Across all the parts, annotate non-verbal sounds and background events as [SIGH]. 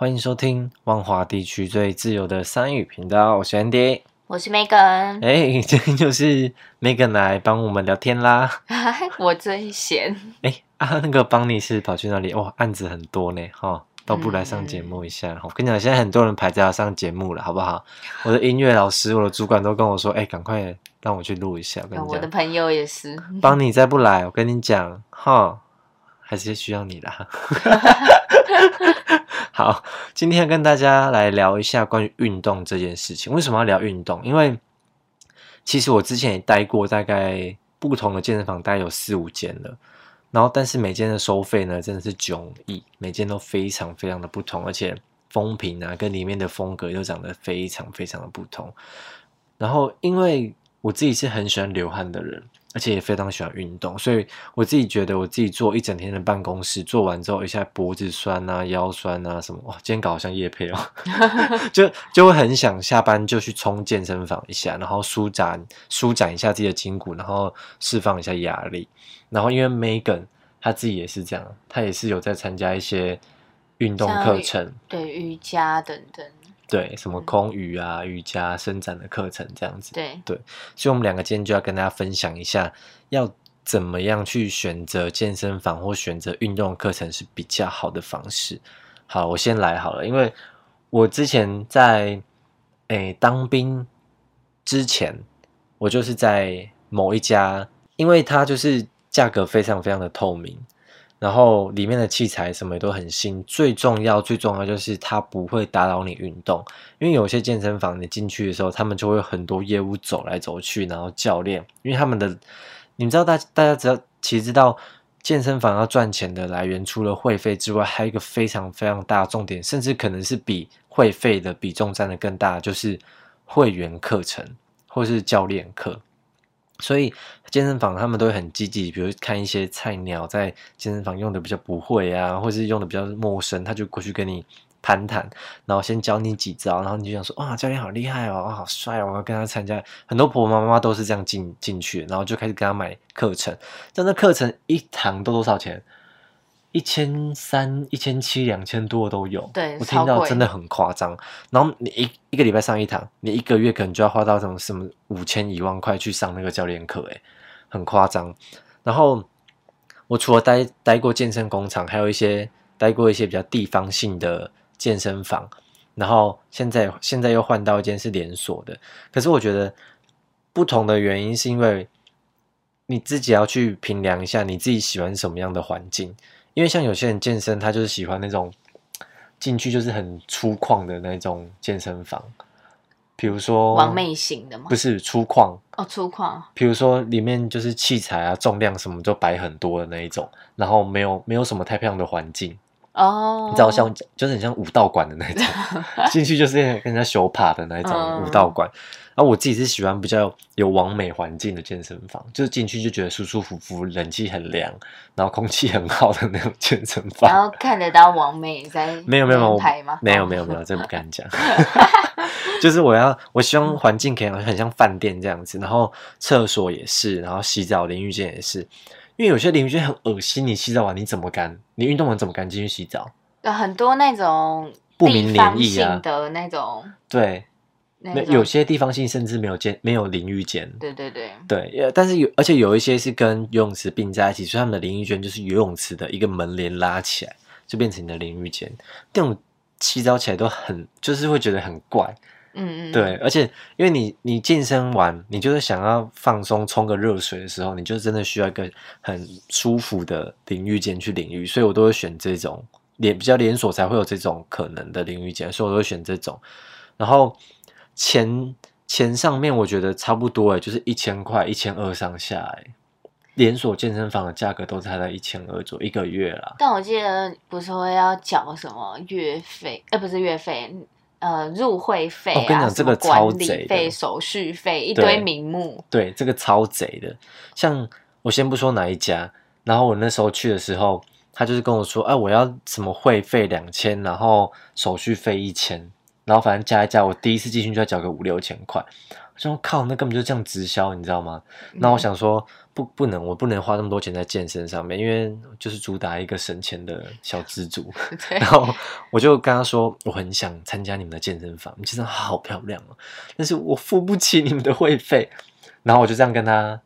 欢迎收听万华地区最自由的三语频道，我是 Andy。我是 Megan，哎，今天就是 Megan 来帮我们聊天啦。[LAUGHS] 我最闲。哎啊，那个邦尼是跑去哪里？哇，案子很多呢，哈，都不来上节目一下。我跟你讲，现在很多人排着要上节目了，好不好？我的音乐老师、我的主管都跟我说，哎，赶快让我去录一下。我跟你我的，朋友也是。邦尼再不来，我跟你讲，哈，还是需要你啦。[LAUGHS] [LAUGHS] 好，今天跟大家来聊一下关于运动这件事情。为什么要聊运动？因为其实我之前也待过大概不同的健身房，大概有四五间了。然后，但是每间的收费呢，真的是迥异，每间都非常非常的不同，而且风评啊，跟里面的风格又长得非常非常的不同。然后，因为我自己是很喜欢流汗的人，而且也非常喜欢运动，所以我自己觉得我自己坐一整天的办公室，做完之后一下脖子酸啊、腰酸啊什么，哇，今天搞好像夜配哦，[LAUGHS] 就就会很想下班就去冲健身房一下，然后舒展舒展一下自己的筋骨，然后释放一下压力。然后因为 Megan 她自己也是这样，她也是有在参加一些运动课程，对瑜伽等等，对，什么空余啊、瑜伽、伸展的课程这样子。对对，所以，我们两个今天就要跟大家分享一下，要怎么样去选择健身房或选择运动课程是比较好的方式。好，我先来好了，因为我之前在诶当兵之前，我就是在某一家，因为它就是价格非常非常的透明，然后里面的器材什么也都很新，最重要最重要就是它不会打扰你运动。因为有些健身房你进去的时候，他们就会有很多业务走来走去，然后教练，因为他们的，你知道大大家只要其实知道健身房要赚钱的来源，除了会费之外，还有一个非常非常大的重点，甚至可能是比会费的比重占的更大，就是会员课程或是教练课。所以健身房他们都会很积极，比如看一些菜鸟在健身房用的比较不会啊，或是用的比较陌生，他就过去跟你攀谈，然后先教你几招，然后你就想说哇，教练好厉害哦，哇好帅哦，我要跟他参加。很多婆婆妈妈都是这样进进去，然后就开始跟他买课程。但那课程一堂都多少钱？一千三、一千七、两千多都有。对我听到真的很夸张。然后你一一个礼拜上一堂，你一个月可能就要花到什么什么五千、一万块去上那个教练课，诶，很夸张。然后我除了待待过健身工厂，还有一些待过一些比较地方性的健身房，然后现在现在又换到一间是连锁的。可是我觉得不同的原因是因为你自己要去评量一下你自己喜欢什么样的环境，因为像有些人健身，他就是喜欢那种进去就是很粗犷的那种健身房，比如说完美型的吗？不？是粗犷，哦，粗犷，比如说里面就是器材啊、重量什么都摆很多的那一种，然后没有没有什么太漂亮的环境，哦，你知道像就是很像武道馆的那种，[LAUGHS] 进去就是跟人家修爬的那种嗯武道馆。然后我自己是喜欢比较有完美环境的健身房，就是进去就觉得舒舒服服，冷气很凉，然后空气很好的那种健身房。然后看得到王美 [LAUGHS] 在没有没有没有？没有哦没有没有，这不敢讲。[LAUGHS] 就是我要，我希望环境可以很像饭店这样子，然后厕所也是，然后洗澡淋浴间也是。因为有些淋浴间很恶心，你洗澡完你怎么干？你运动完怎么干进去洗澡？有很多那种不明地方涟漪啊性的那种，对，那有些地方性甚至没有间没有淋浴间。对对对，对，呃但是有，而且有一些是跟游泳池并在一起，所以他们的淋浴间就是游泳池的一个门帘拉起来，就变成你的淋浴间。这种洗澡起来都很，就是会觉得很怪。嗯嗯，对，而且因为你你健身完，你就是想要放松冲个热水的时候，你就真的需要一个很舒服的淋浴间去淋浴，所以我都会选这种连比较连锁才会有这种可能的淋浴间，所以我都会选这种。然后钱钱上面我觉得差不多诶，就是一千块、一千二上下哎。连锁健身房的价格都才在一千二左右一个月啦。但我记得不是会要缴什么月费，呃，不是月费，呃，入会费哦我跟你讲这个超贼费、手续费，一堆名目。对，这个超贼的。像我先不说哪一家，然后我那时候去的时候，他就是跟我说，哎、我要什么会费两千，然后手续费一千，然后反正加一加，我第一次进去就要缴个五六千块。我说靠，那根本就这样直销，你知道吗？那我想说，不不能，我不能花那么多钱在健身上面，因为就是主打一个省钱的小资主。[LAUGHS] 然后我就跟他说，我很想参加你们的健身房，你健身房好漂亮哦，但是我付不起你们的会费。然后我就这样跟他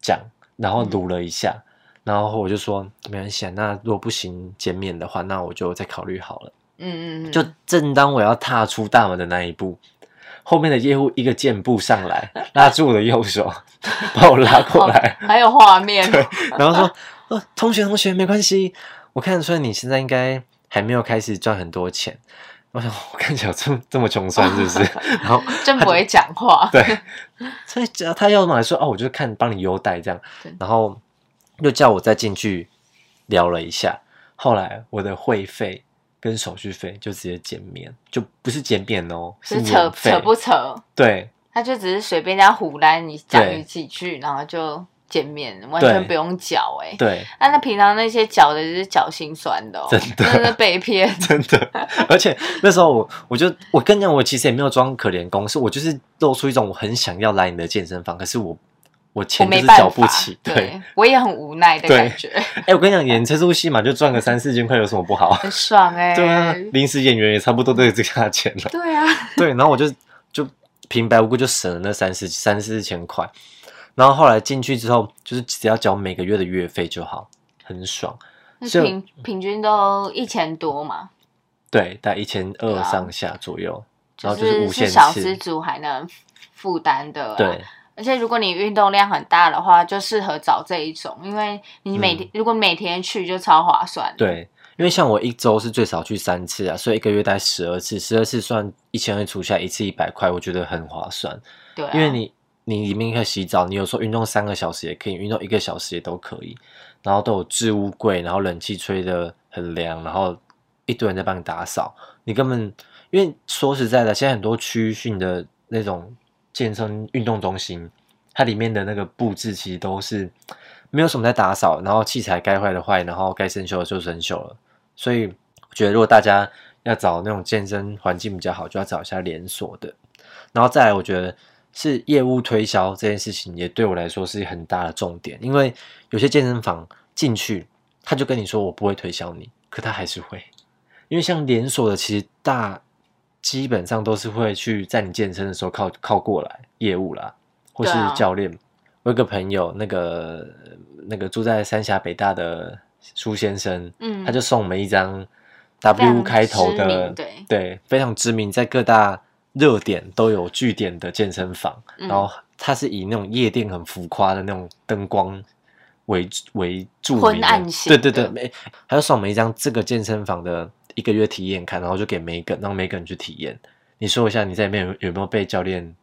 讲，然后撸了一下，然后我就说没关系啊，那如果不行减免的话，那我就再考虑好了。嗯嗯嗯，就正当我要踏出大门的那一步，后面的业务一个箭步上来，[LAUGHS] 拉住我的右手，[LAUGHS] 把我拉过来，还有画面，然后说：“哦，[LAUGHS] 同学，同学，没关系，我看得出来你现在应该还没有开始赚很多钱。”我想，我看起来这么这么穷酸，是不是？然后真不会讲话。对，所以只要他要嘛说哦，我就看帮你优待这样。对，然后又叫我再进去聊了一下，后来我的会费跟手续费就直接减免，就不是减免哦，是扯扯不扯？对他就只是随便这样胡来你讲几句，然后就减免，完全不用缴哎。对，那那平常那些缴的就是缴心酸的哦，真的真的被骗。[LAUGHS] 真的，而且那时候我我就我跟你讲，我其实也没有装可怜公，是我就是露出一种我很想要来你的健身房，可是我我我钱就是缴不起，对。对我也很无奈的感觉，[LAUGHS] 哎、我跟你讲，演这出戏嘛，就赚个三四千块有什么不好？很爽哎。[LAUGHS] 对啊，临时演员也差不多都有这个价钱了。对啊，[LAUGHS] 对，然后我就就平白无故就省了那三四三四千块，然后后来进去之后，就是只要缴每个月的月费就好，很爽。就那平平均都一千多嘛，对，大概一千二上下左右，然就后就是无限小次资族还能负担的啊。对，而且如果你运动量很大的话，就适合找这一种，因为你每天、如果每天去就超划算。，嗯对，因为像我一周是最少去三次啊，所以一个月待十二次，十二次算一千二除下来一次一百块，我觉得很划算。对、啊，因为你你里面可以洗澡，你有时候运动三个小时也可以，运动一个小时也都可以，然后都有置物柜，然后冷气吹的很凉，然后一堆人在帮你打扫，你根本因为说实在的，现在很多区域性的那种健身运动中心，它里面的那个布置其实都是没有什么在打扫，然后器材该坏的坏，然后该生锈的就生锈了，所以我觉得如果大家要找那种健身环境比较好，就要找一下连锁的。然后再来，我觉得是业务推销这件事情，也对我来说是很大的重点。因为有些健身房进去，他就跟你说我不会推销你，可他还是会。因为像连锁的，其实大基本上都是会去在你健身的时候靠靠过来业务啦，或是教练。我有个朋友，那个那个住在三峡北大的苏先生，嗯他就送我们一张 W 开头的对对，非常知名，在各大热点都有据点的健身房，嗯然后他是以那种夜店很浮夸的那种灯光为为著名昏，暗型对对对，没，还要送我们一张这个健身房的一个月体验看，然后就给每一个，让每个人去体验。你说一下，你在里面有有没有被教练？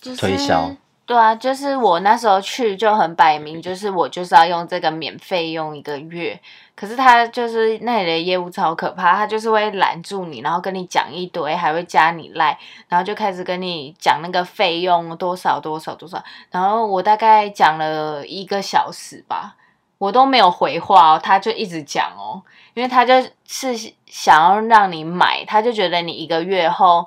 就是推销对啊，就是我那时候去就很摆明，就是我就是要用这个免费用一个月。可是他就是那里的业务超可怕，他就是会拦住你，然后跟你讲一堆，还会加你赖，然后就开始跟你讲那个费用多少多少多少。然后我大概讲了一个小时吧，我都没有回话哦，他就一直讲哦，因为他就是想要让你买，他就觉得你一个月后。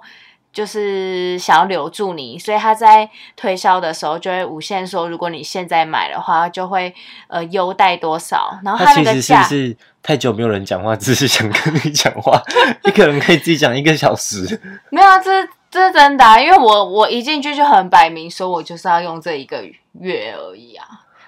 就是想要留住你，所以他在推销的时候就会无限说，如果你现在买的话，就会呃优待多少，然后他其实是不那个价是太久没有人讲话，只是想跟你讲话？[LAUGHS] 一个人可以自己讲一个小时，[LAUGHS] 没有啊，这这是真的、啊，因为我我一进去就很摆明说，我就是要用这一个月而已啊。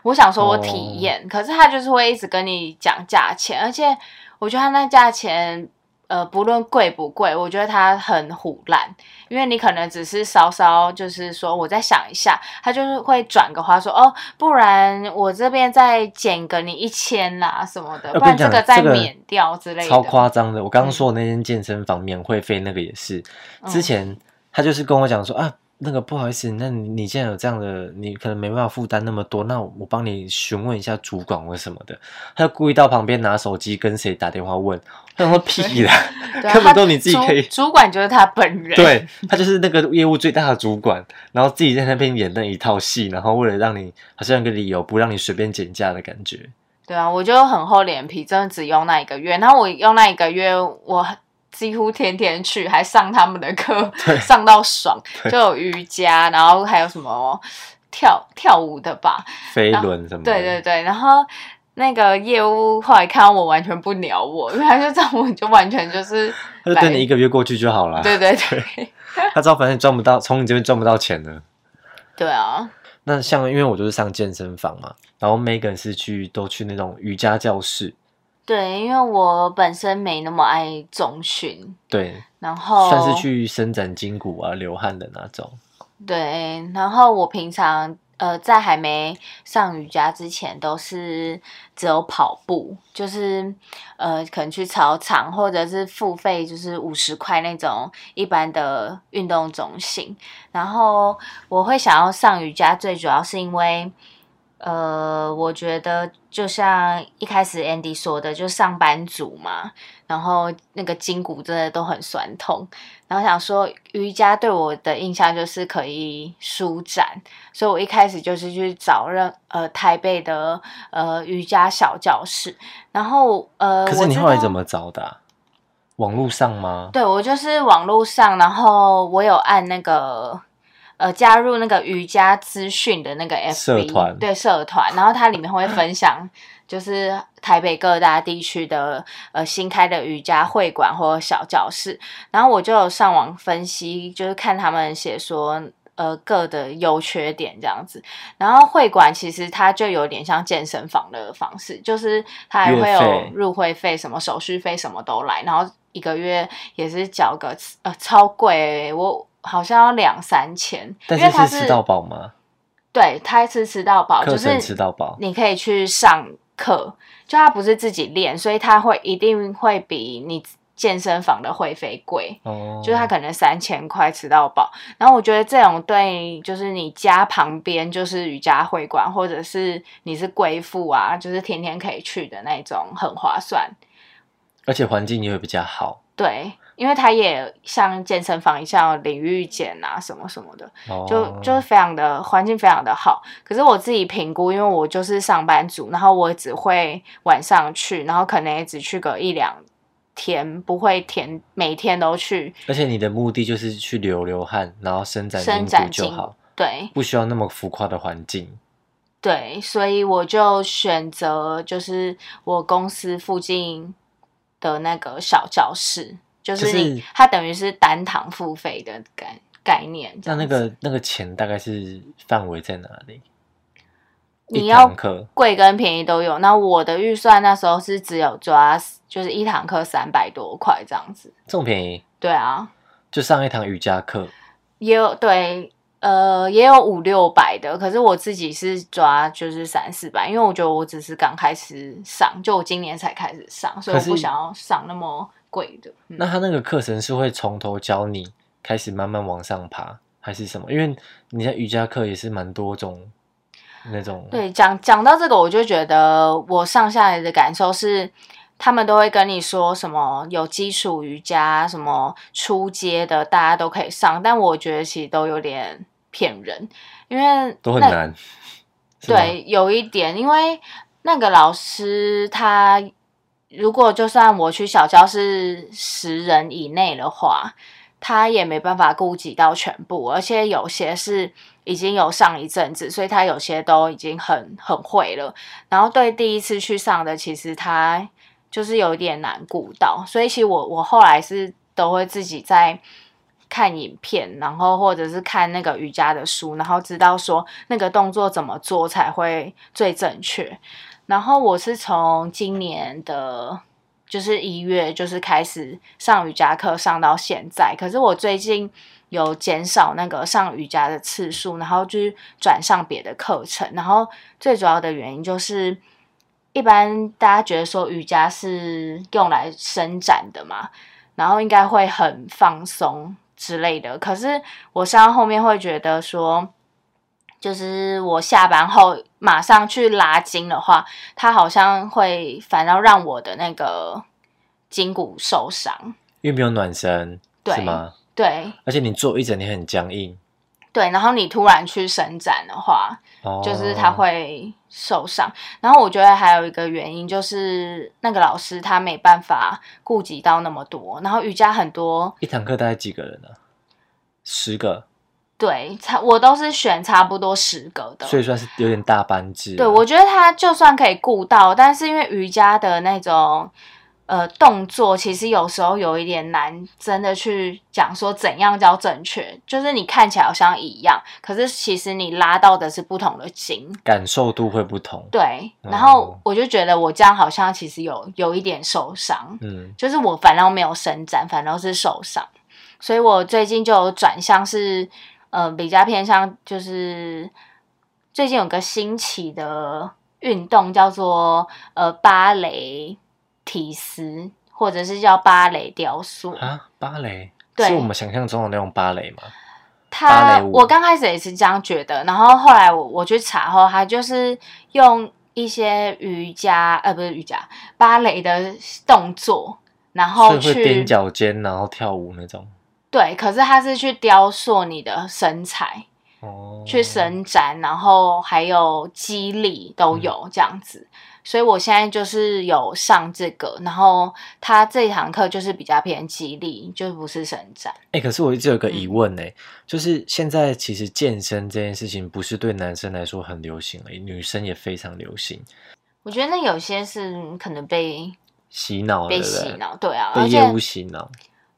我想说我体验，可是他就是会一直跟你讲价钱，而且我觉得他那价钱。呃，不论贵不贵，我觉得他很虎烂，因为你可能只是稍稍就是说，我再想一下，他就是会转个话说，哦，不然我这边再减个你一千啦什么的，不然这个再免掉之类的。超夸张的。我刚刚说的那间健身房免会费那个也是，嗯之前他就是跟我讲说啊，那个不好意思，那你你既然有这样的，你可能没办法负担那么多，那我帮你询问一下主管或什么的。他就故意到旁边拿手机跟谁打电话问，他说屁啦，[LAUGHS] 对啊根本都你自己可以主主管就是他本人。[LAUGHS] 对他就是那个业务最大的主管，然后自己在那边演那一套戏，然后为了让你好像有个理由不让你随便减价的感觉。对啊，我就很厚脸皮，真的只用那一个月。然后我用那一个月，我几乎天天去，还上他们的课，[LAUGHS] [LAUGHS] 上到爽，就有瑜伽，然后还有什么跳跳舞的吧，飞轮什么？对对对，然后那个业务后来看到我完全不鸟我，因为他就这样我就完全就是 [LAUGHS] 他就等你一个月过去就好了。对对对。他知道反正赚不到，从你这边赚不到钱了。对啊，那像因为我就是上健身房嘛，然后 Megan 是去都去那种瑜伽教室，对，因为我本身没那么爱中训，对，然后算是去伸展筋骨啊、流汗的那种。对，然后我平常呃在还没上瑜伽之前，都是只有跑步，就是呃可能去操场或者是付费，就是五十块那种一般的运动中心。然后我会想要上瑜伽，最主要是因为。呃，我觉得就像一开始 Andy 说的，就上班族嘛，然后那个筋骨真的都很酸痛，然后想说瑜伽对我的印象就是可以舒展，所以我一开始就是去找任呃台北的呃瑜伽小教室，然后呃，可是你后来怎么找的啊、网络上吗？对我就是网络上，然后我有按那个呃加入那个瑜伽资讯的那个 FB 社团。对社团，然后它里面会分享就是台北各大地区的呃新开的瑜伽会馆或小教室，然后我就有上网分析，就是看他们写说。呃，各的优缺点这样子，然后会馆其实它就有点像健身房的方式，就是它还会有入会费、什么手续费什么都来，然后一个月也是缴个呃超贵欸、我好像要两三千，但是是吃到饱吗？对，它是吃到饱，就是吃到饱。你可以去上课，就他不是自己练，所以他会一定会比你健身房的会费贵。哦，就是他可能三千块吃到饱，然后我觉得这种对，就是你家旁边就是瑜伽会馆，或者是你是贵妇啊，就是天天可以去的那种，很划算。而且环境也会比较好。对，因为他也像健身房一样有淋浴间啊什么什么的，哦，就就是非常的环境非常的好。可是我自己评估，因为我就是上班族，然后我只会晚上去，然后可能也只去个一两天，不会天每天都去而且你的目的就是去流流汗，然后伸展伸展筋骨就好，对。不需要那么浮夸的环境。对，所以我就选择就是我公司附近的那个小教室，就是就是它等于是单堂付费的概概念那。那个那个钱大概是范围在哪里？你要贵跟便宜都有。那我的预算那时候是只有抓，就是一堂课三百多块这样子。这么便宜，对啊，就上一堂瑜伽课，也有对，呃，也有五六百的，可是我自己是抓就是三四百，因为我觉得我只是刚开始上，就我今年才开始上，所以我不想要上那么贵的。嗯那他那个课程是会从头教你开始慢慢往上爬，还是什么？因为你在瑜伽课也是蛮多种那种，对，讲讲到这个，我就觉得我上下来的感受是，他们都会跟你说什么有基础瑜伽，什么初阶的，大家都可以上，但我觉得其实都有点骗人，因为都很难。对，有一点，因为那个老师他如果就算我去小教室十人以内的话，他也没办法顾及到全部，而且有些是已经有上一阵子，所以他有些都已经很很会了。然后对第一次去上的，其实他就是有点难顾到，所以其实我我后来是都会自己在。看影片，然后或者是看那个瑜伽的书，然后知道说那个动作怎么做才会最正确。然后我是从今年的，就是一月就是开始上瑜伽课，上到现在。可是我最近有减少那个上瑜伽的次数，然后就是转上别的课程。然后最主要的原因就是，一般大家觉得说瑜伽是用来伸展的嘛，然后应该会很放松之类的。可是我上到后面会觉得说，就是我下班后马上去拉筋的话，它好像会反倒让我的那个筋骨受伤。因为没有暖身，对是吗？对而且你坐一整天很僵硬，对，然后你突然去伸展的话，哦，就是他会受伤。然后我觉得还有一个原因就是那个老师他没办法顾及到那么多，然后瑜伽很多，一堂课大概几个人呢、十个，对，差我都是选差不多十个的。所以算是有点大班制。对，我觉得他就算可以顾到，但是因为瑜伽的那种呃动作，其实有时候有一点难，真的去讲说怎样叫正确。就是你看起来好像一样，可是其实你拉到的是不同的筋。感受度会不同。对，哦然后我就觉得我这样好像其实有有一点受伤，嗯，就是我反倒没有伸展，反倒是受伤，所以我最近就有转向是呃比较偏向就是最近有个新起的运动叫做呃芭蕾提斯，或者是叫芭蕾雕塑。啊，芭蕾对是我们想象中的那种芭蕾吗？芭他我刚开始也是这样觉得，然后后来我我去查后，他就是用一些瑜伽呃不是瑜伽芭蕾的动作，然后所以会踮脚尖，然后跳舞那种。对，可是他是去雕塑你的身材，哦，去伸展，然后还有肌力都嗯有这样子。所以我现在就是有上这个，然后他这一堂课就是比较偏激力，就不是伸展。哎、可是我一直有个疑嗯问呢、就是现在其实健身这件事情不是对男生来说很流行而已，女生也非常流行，我觉得那有些是可能被洗脑被？洗脑，对啊，被业务洗脑。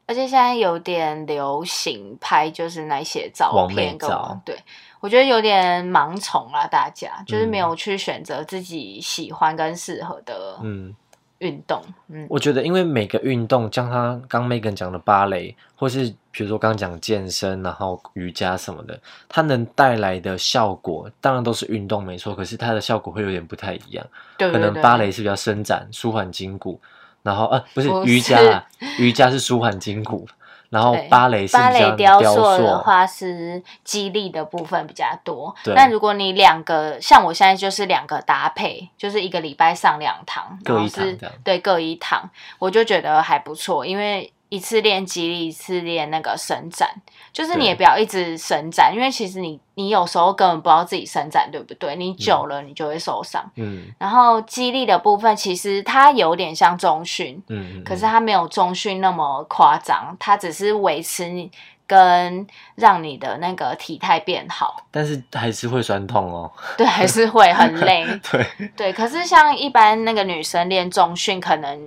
而且现在有点流行拍，就是那些照片跟照我对我觉得有点盲从啦，大家就是没嗯有去选择自己喜欢跟适合的嗯，运动。嗯，我觉得因为每个运动，像他刚 Megan 讲的芭蕾，或是比如说刚刚讲健身，然后瑜伽什么的，它能带来的效果，当然都是运动没错，可是它的效果会有点不太一样。可能对对对，芭蕾是比较伸展、舒缓筋骨，然后呃不是不瑜伽啊，瑜伽是舒缓筋骨，然后芭蕾芭蕾雕雕塑的话是肌力的部分比较多。对那如果你两个，像我现在就是两个搭配，就是一个礼拜上两堂，各一堂对，各一堂，我就觉得还不错，因为。一次练肌力，一次练那个伸展，就是你也不要一直伸展，因为其实你你有时候根本不知道自己伸展对不对，你久了你就会受伤。嗯然后肌力的部分，其实它有点像中训，嗯，嗯可是它没有中训那么夸张，它只是维持你跟让你的那个体态变好。但是还是会酸痛哦。对，还是会很累。[LAUGHS] 对，对，可是像一般那个女生练中训，可能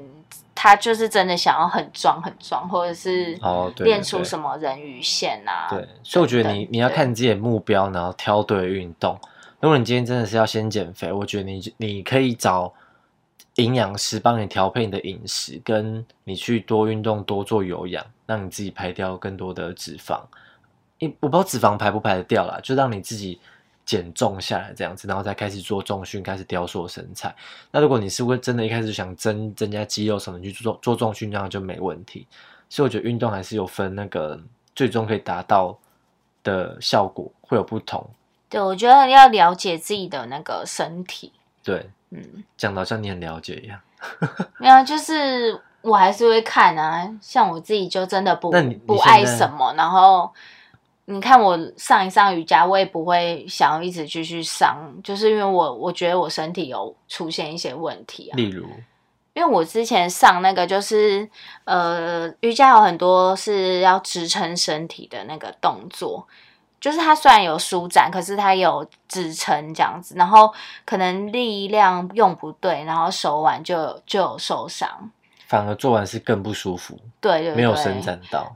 她就是真的想要很壮很壮，或者是哦练出什么人鱼线啊。对，所以我觉得你你要看你自己的目标，然后挑对运动。如果你今天真的是要先减肥，我觉得你你可以找营养师帮你调配你的饮食，跟你去多运动、多做有氧，让你自己排掉更多的脂肪。因我不知道脂肪排不排得掉啦，就让你自己减重下来这样子，然后再开始做重训，开始雕塑身材。那如果你是会真的一开始想增增加肌肉什么，你去做做重训，这样就没问题。所以我觉得运动还是有分那个最终可以达到的效果会有不同。对，我觉得要了解自己的那个身体。对，嗯，讲的好像你很了解一样。[LAUGHS] 没有，就是我还是会看啊。像我自己就真的不不爱什么，然后你看我上一上瑜伽，我也不会想要一直继续上，就是因为我我觉得我身体有出现一些问题啊。例如，因为我之前上那个就是呃瑜伽有很多是要支撑身体的那个动作，就是它虽然有舒展，可是它有支撑这样子，然后可能力量用不对，然后手腕就就有受伤。反而做完是更不舒服，对对对，没有伸展到，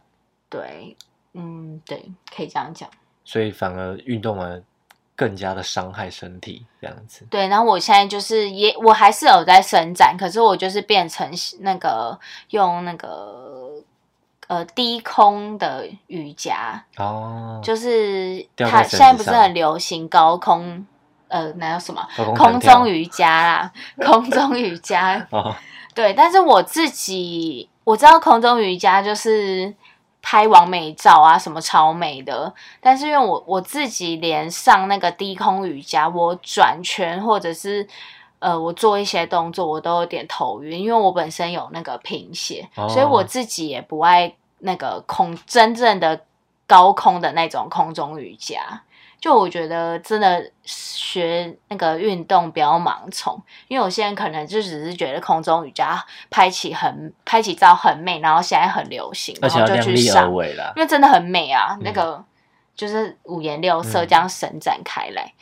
对，嗯，对，可以这样讲。所以反而运动完更加的伤害身体这样子。对，然后我现在就是也，我还是有在伸展，可是我就是变成那个用那个呃低空的瑜伽，哦，就是它现在不是很流行高空呃那叫什么空空中瑜伽啦，空中瑜伽。哦，对，但是我自己我知道空中瑜伽就是拍完美照啊，什么超美的。但是因为我我自己连上那个低空瑜伽，我转圈或者是呃我做一些动作，我都有点头晕，因为我本身有那个贫血，哦所以我自己也不爱那个空真正的高空的那种空中瑜伽。就我觉得真的学那个运动不要盲从，因为有些人可能就只是觉得空中瑜伽拍起很拍起照很美，然后现在很流行，而且要然后就去上。因为真的很美啊，嗯那个就是五颜六色嗯这样伸展开来。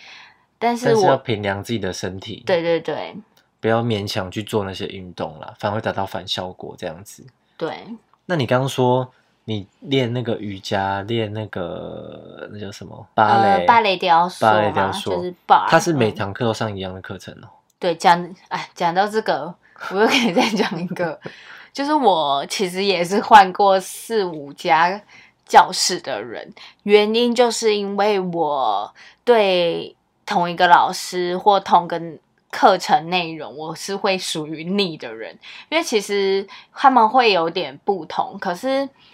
但是要我衡量自己的身体，，对对对不要勉强去做那些运动啦，反而会达到反效果这样子。对，那你刚刚说你练那个瑜伽，练那个那叫什么芭蕾？呃，芭蕾雕塑芭蕾雕，塑就是 bar，它是每嗯堂课都上一样的课程哦。对，讲哎，讲到这个，[LAUGHS] 我又可以再讲一个，[LAUGHS] 就是我其实也是换过四五家教室的人，原因就是因为我对同一个老师或同个课程内容，我是会属于腻的人，因为其实他们会有点不同，可是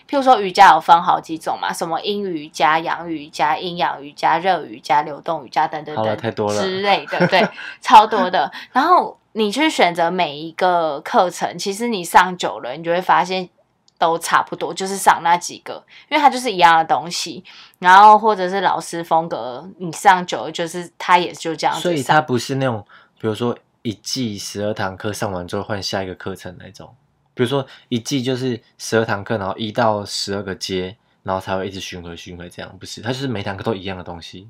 譬如说瑜伽有分好几种嘛，什么阴瑜伽、阳瑜伽、阴阳瑜伽、热瑜伽、流动瑜伽等等等太多了之类的，对，超多的。然后你去选择每一个课程，其实你上久了，你就会发现都差不多，就是上那几个，因为它就是一样的东西。然后或者是老师风格，你上久了就是他也就这样子。所以它不是那种，比如说一季十二堂课上完之后换下一个课程那种。比如说一季就是十二堂课，然后一到十二个阶，然后才会一直巡回巡回这样，不是？它就是每堂课都一样的东西。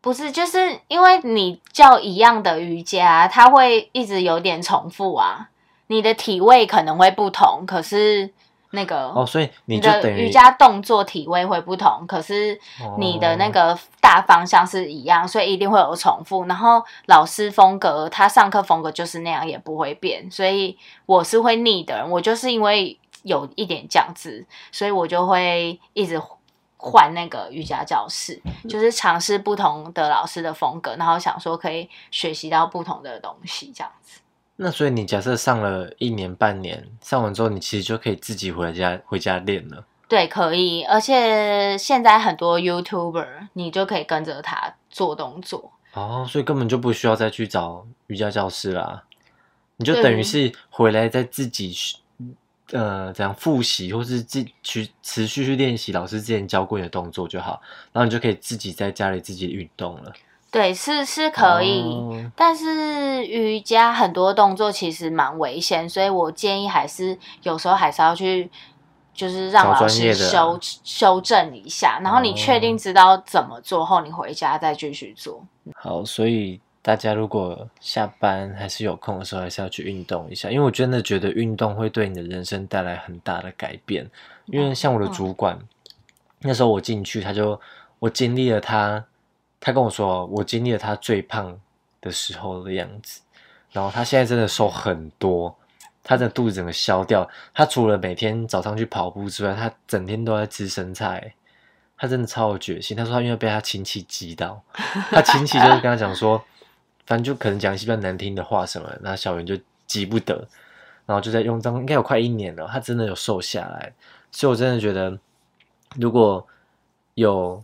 不是，就是因为你教一样的瑜伽，它会一直有点重复啊。你的体位可能会不同，可是那个哦，所以你你就等于的瑜伽动作体位会不同，可是你的那哦个大方向是一样，所以一定会有重复。然后老师风格，他上课风格就是那样，也不会变。所以我是会腻的人，我就是因为有一点这样子，所以我就会一直换那个瑜伽教室，就是尝试不同的老师的风格，然后想说可以学习到不同的东西，这样子。那所以你假设上了一年半年，上完之后你其实就可以自己回家回家练了。对，可以，而且现在很多 YouTuber，你就可以跟着他做动作。哦，所以根本就不需要再去找瑜伽教室啦，你就等于是回来再自己去呃怎样复习，或是自去持续去练习老师之前教过你的动作就好，然后你就可以自己在家里自己运动了。对，是是可以，哦但是瑜伽很多动作其实蛮危险，所以我建议还是有时候还是要去，就是让找老师修修正一下，然后你确定哦知道怎么做后，你回家再继续做。好，所以大家如果下班还是有空的时候，还是要去运动一下，因为我真的觉得运动会对你的人生带来很大的改变。因为像我的主管，那时候我进去，他就我经历了他，他跟我说，我经历了他最胖的时候的样子，然后他现在真的瘦很多。他的肚子整个消掉，他除了每天早上去跑步之外，他整天都在吃生菜。他真的超有决心。他说他因为被他亲戚激到，[LAUGHS] 他亲戚就是跟他讲说，反正就可能讲一些比较难听的话什么，那小圆就急不得，然后就在用这样，应该有快一年了，他真的有瘦下来。所以我真的觉得，如果有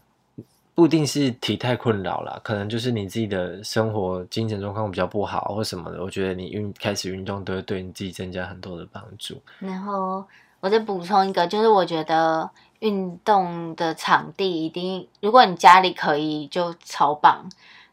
不一定是体态困扰啦，可能就是你自己的生活精神状况比较不好或什么的，我觉得你运开始运动都会对你自己增加很多的帮助。然后我再补充一个，就是我觉得运动的场地一定，如果你家里可以就超棒，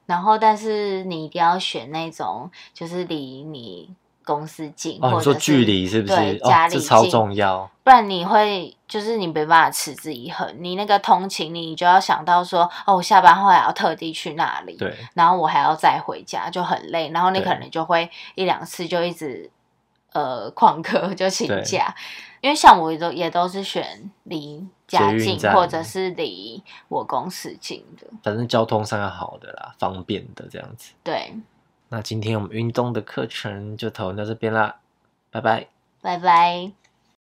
然后但是你一定要选那种就是离你公司近，哦，或者是你说距离是不是对？哦家，里这超重要。不然你会就是你没办法持之以恒，你那个通勤你就要想到说，哦，我下班后还要特地去那里，对，然后我还要再回家，就很累，然后你可能就会一两次就一直呃旷课 [LAUGHS] 就请假，因为像我也都也都是选离家近或者是离我公司近的，反正交通上要好的啦，方便的这样子。对，那今天我们运动的课程就讨论到这边啦，拜拜。拜拜。